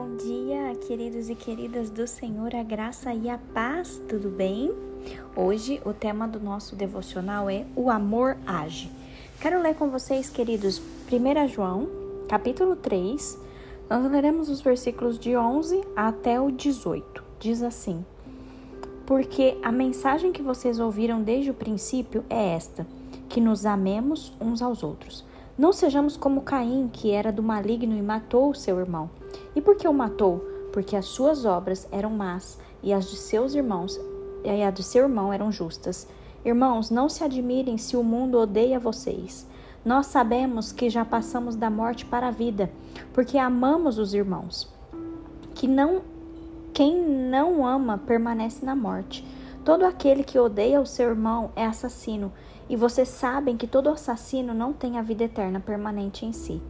bom dia, queridos e queridas do Senhor, a graça e a paz, tudo bem? Hoje o tema do nosso devocional é O amor age. Quero ler com vocês, queridos, 1 João, capítulo 3. Nós leremos os versículos de 11 até o 18. Diz assim: Porque a mensagem que vocês ouviram desde o princípio é esta: que nos amemos uns aos outros. Não sejamos como Caim, que era do maligno e matou o seu irmão. E por que o matou? Porque as suas obras eram más e as de seus irmãos e a de seu irmão eram justas. Irmãos, não se admirem se o mundo odeia vocês. Nós sabemos que já passamos da morte para a vida, porque amamos os irmãos. Que não quem não ama permanece na morte. Todo aquele que odeia o seu irmão é assassino, e vocês sabem que todo assassino não tem a vida eterna permanente em si.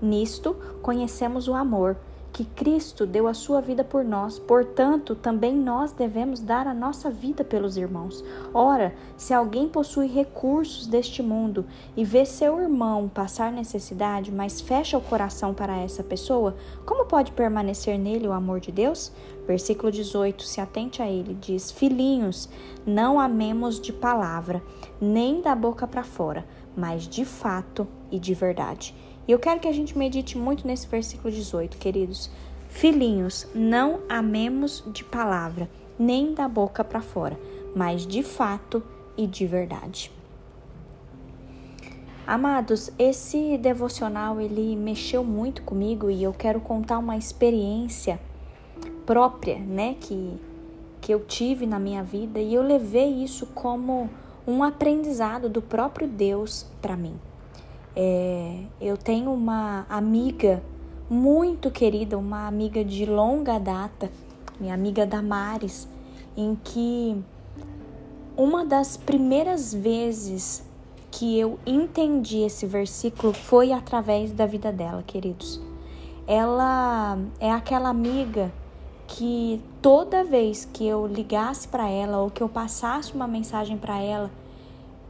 Nisto conhecemos o amor, que Cristo deu a sua vida por nós, portanto, também nós devemos dar a nossa vida pelos irmãos. Ora, se alguém possui recursos deste mundo e vê seu irmão passar necessidade, mas fecha o coração para essa pessoa, como pode permanecer nele o amor de Deus? Versículo 18, se atente a ele, diz: Filhinhos, não amemos de palavra, nem da boca para fora, mas de fato e de verdade. E eu quero que a gente medite muito nesse versículo 18, queridos. Filhinhos, não amemos de palavra, nem da boca para fora, mas de fato e de verdade. Amados, esse devocional ele mexeu muito comigo e eu quero contar uma experiência própria, né, que que eu tive na minha vida e eu levei isso como um aprendizado do próprio Deus para mim. É, eu tenho uma amiga muito querida, uma amiga de longa data, minha amiga Damares, em que uma das primeiras vezes que eu entendi esse versículo foi através da vida dela, queridos. Ela é aquela amiga que toda vez que eu ligasse para ela ou que eu passasse uma mensagem para ela,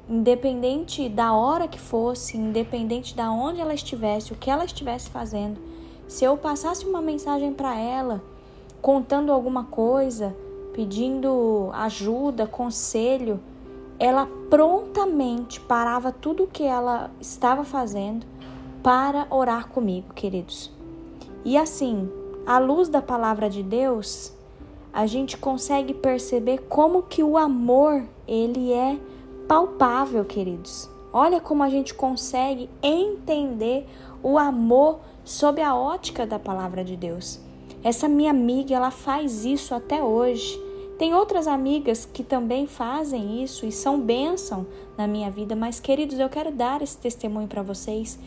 independente da hora que fosse, independente da onde ela estivesse, o que ela estivesse fazendo, se eu passasse uma mensagem para ela, contando alguma coisa, pedindo ajuda, conselho, ela prontamente parava tudo o que ela estava fazendo para orar comigo, queridos. E assim, à luz da palavra de Deus, a gente consegue perceber como que o amor, ele é palpável, queridos. Olha como a gente consegue entender o amor sob a ótica da palavra de Deus. Essa minha amiga, ela faz isso até hoje. Tem outras amigas que também fazem isso e são bênção na minha vida, mas queridos, eu quero dar esse testemunho para vocês,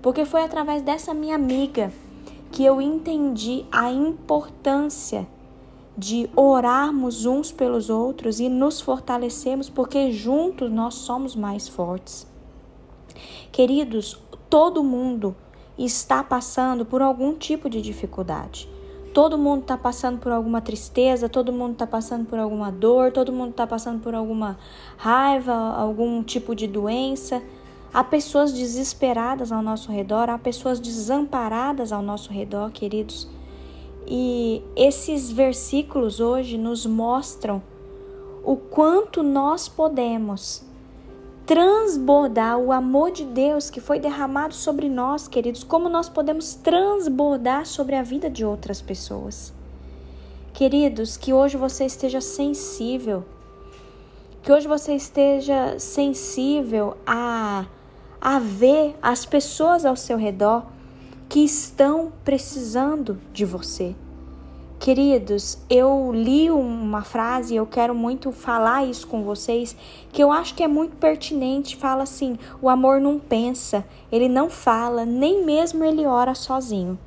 porque foi através dessa minha amiga que eu entendi a importância de orarmos uns pelos outros e nos fortalecermos, porque juntos nós somos mais fortes. Queridos, todo mundo está passando por algum tipo de dificuldade. Todo mundo está passando por alguma tristeza, todo mundo está passando por alguma dor, todo mundo está passando por alguma raiva, algum tipo de doença. Há pessoas desesperadas ao nosso redor, há pessoas desamparadas ao nosso redor, queridos. E esses versículos hoje nos mostram o quanto nós podemos transbordar o amor de Deus que foi derramado sobre nós, queridos, como nós podemos transbordar sobre a vida de outras pessoas. Queridos, que hoje você esteja sensível, que hoje você esteja sensível a, a ver as pessoas ao seu redor que estão precisando de você. Queridos, eu li uma frase, eu quero muito falar isso com vocês, que eu acho que é muito pertinente. Fala assim: o amor não pensa, ele não fala, nem mesmo ele ora sozinho.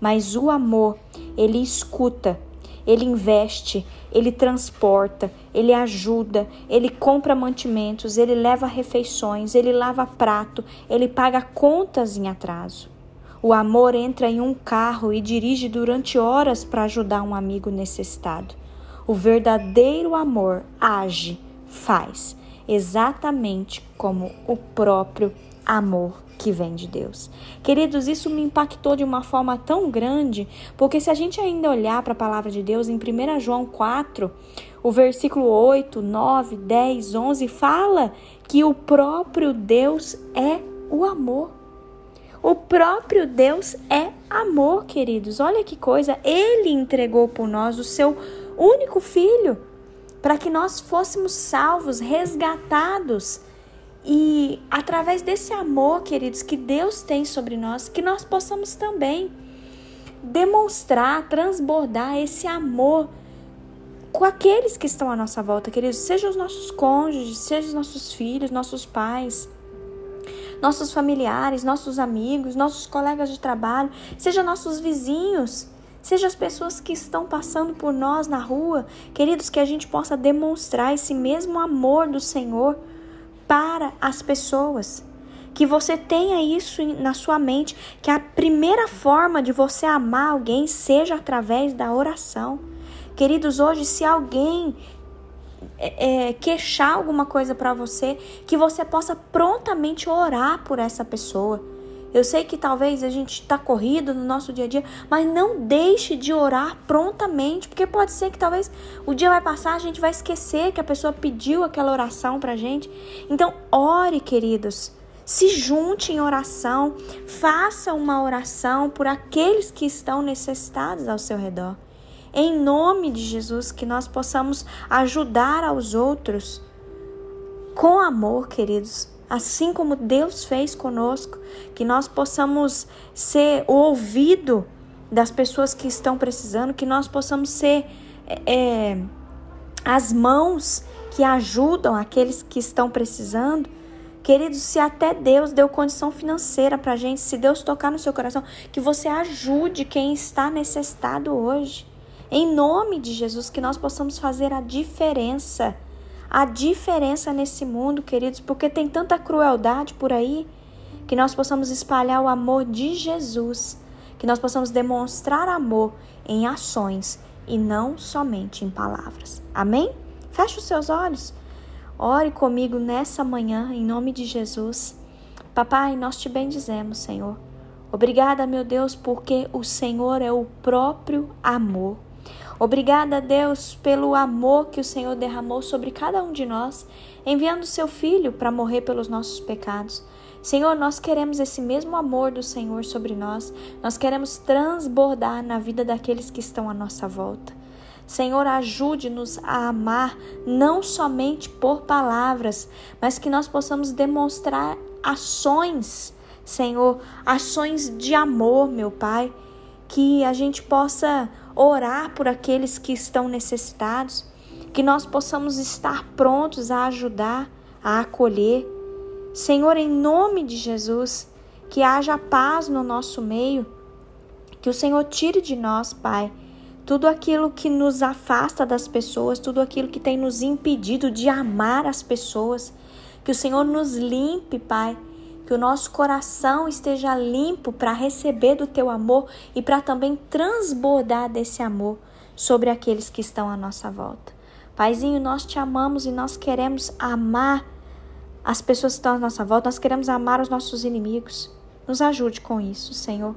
Mas o amor, ele escuta, ele investe, ele transporta, ele ajuda, ele compra mantimentos, ele leva refeições, ele lava prato, ele paga contas em atraso. O amor entra em um carro e dirige durante horas para ajudar um amigo necessitado. O verdadeiro amor age, faz, exatamente como o próprio amor que vem de Deus. Queridos, isso me impactou de uma forma tão grande, porque se a gente ainda olhar para a palavra de Deus em 1 João 4, o versículo 8, 9, 10, 11 fala que o próprio Deus é o amor. O próprio Deus é amor, queridos. Olha que coisa, ele entregou por nós o seu único filho para que nós fôssemos salvos, resgatados. E através desse amor, queridos, que Deus tem sobre nós, que nós possamos também demonstrar, transbordar esse amor com aqueles que estão à nossa volta, queridos, sejam os nossos cônjuges, sejam os nossos filhos, nossos pais, nossos familiares, nossos amigos, nossos colegas de trabalho, sejam nossos vizinhos, sejam as pessoas que estão passando por nós na rua, queridos, que a gente possa demonstrar esse mesmo amor do Senhor para as pessoas. Que você tenha isso na sua mente, que a primeira forma de você amar alguém seja através da oração. Queridos, hoje, se alguém é queixar alguma coisa para você, que você possa prontamente orar por essa pessoa eu sei que talvez a gente está corrido no nosso dia a dia, mas não deixe de orar prontamente, porque pode ser que talvez o dia vai passar, a gente vai esquecer que a pessoa pediu aquela oração para gente. Então, ore, queridos. Se junte em oração, faça uma oração por aqueles que estão necessitados ao seu redor. Em nome de Jesus, que nós possamos ajudar aos outros com amor, queridos assim como Deus fez conosco, que nós possamos ser o ouvido das pessoas que estão precisando, que nós possamos ser é, as mãos que ajudam aqueles que estão precisando. Queridos, se até Deus deu condição financeira para gente, se Deus tocar no seu coração, que você ajude quem está necessitado hoje. Em nome de Jesus, que nós possamos fazer a diferença a diferença nesse mundo, queridos, porque tem tanta crueldade por aí, que nós possamos espalhar o amor de Jesus, que nós possamos demonstrar amor em ações e não somente em palavras. Amém? Feche os seus olhos. Ore comigo nessa manhã, em nome de Jesus. Papai, nós te bendizemos, Senhor. Obrigada, meu Deus, porque o Senhor é o próprio amor. Obrigada, Deus, pelo amor que o Senhor derramou sobre cada um de nós, enviando seu Filho para morrer pelos nossos pecados. Senhor, nós queremos esse mesmo amor do Senhor sobre nós, nós queremos transbordar na vida daqueles que estão à nossa volta. Senhor, ajude-nos a amar não somente por palavras, mas que nós possamos demonstrar ações, Senhor, ações de amor, meu Pai, que a gente possa orar por aqueles que estão necessitados, que nós possamos estar prontos a ajudar, a acolher. Senhor, em nome de Jesus, que haja paz no nosso meio, que o Senhor tire de nós, Pai, tudo aquilo que nos afasta das pessoas, tudo aquilo que tem nos impedido de amar as pessoas. Que o Senhor nos limpe, Pai, que o nosso coração esteja limpo para receber do teu amor e para também transbordar desse amor sobre aqueles que estão à nossa volta. Paizinho, nós te amamos e nós queremos amar as pessoas que estão à nossa volta, nós queremos amar os nossos inimigos. Nos ajude com isso, Senhor.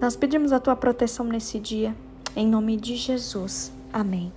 Nós pedimos a tua proteção nesse dia, em nome de Jesus. Amém.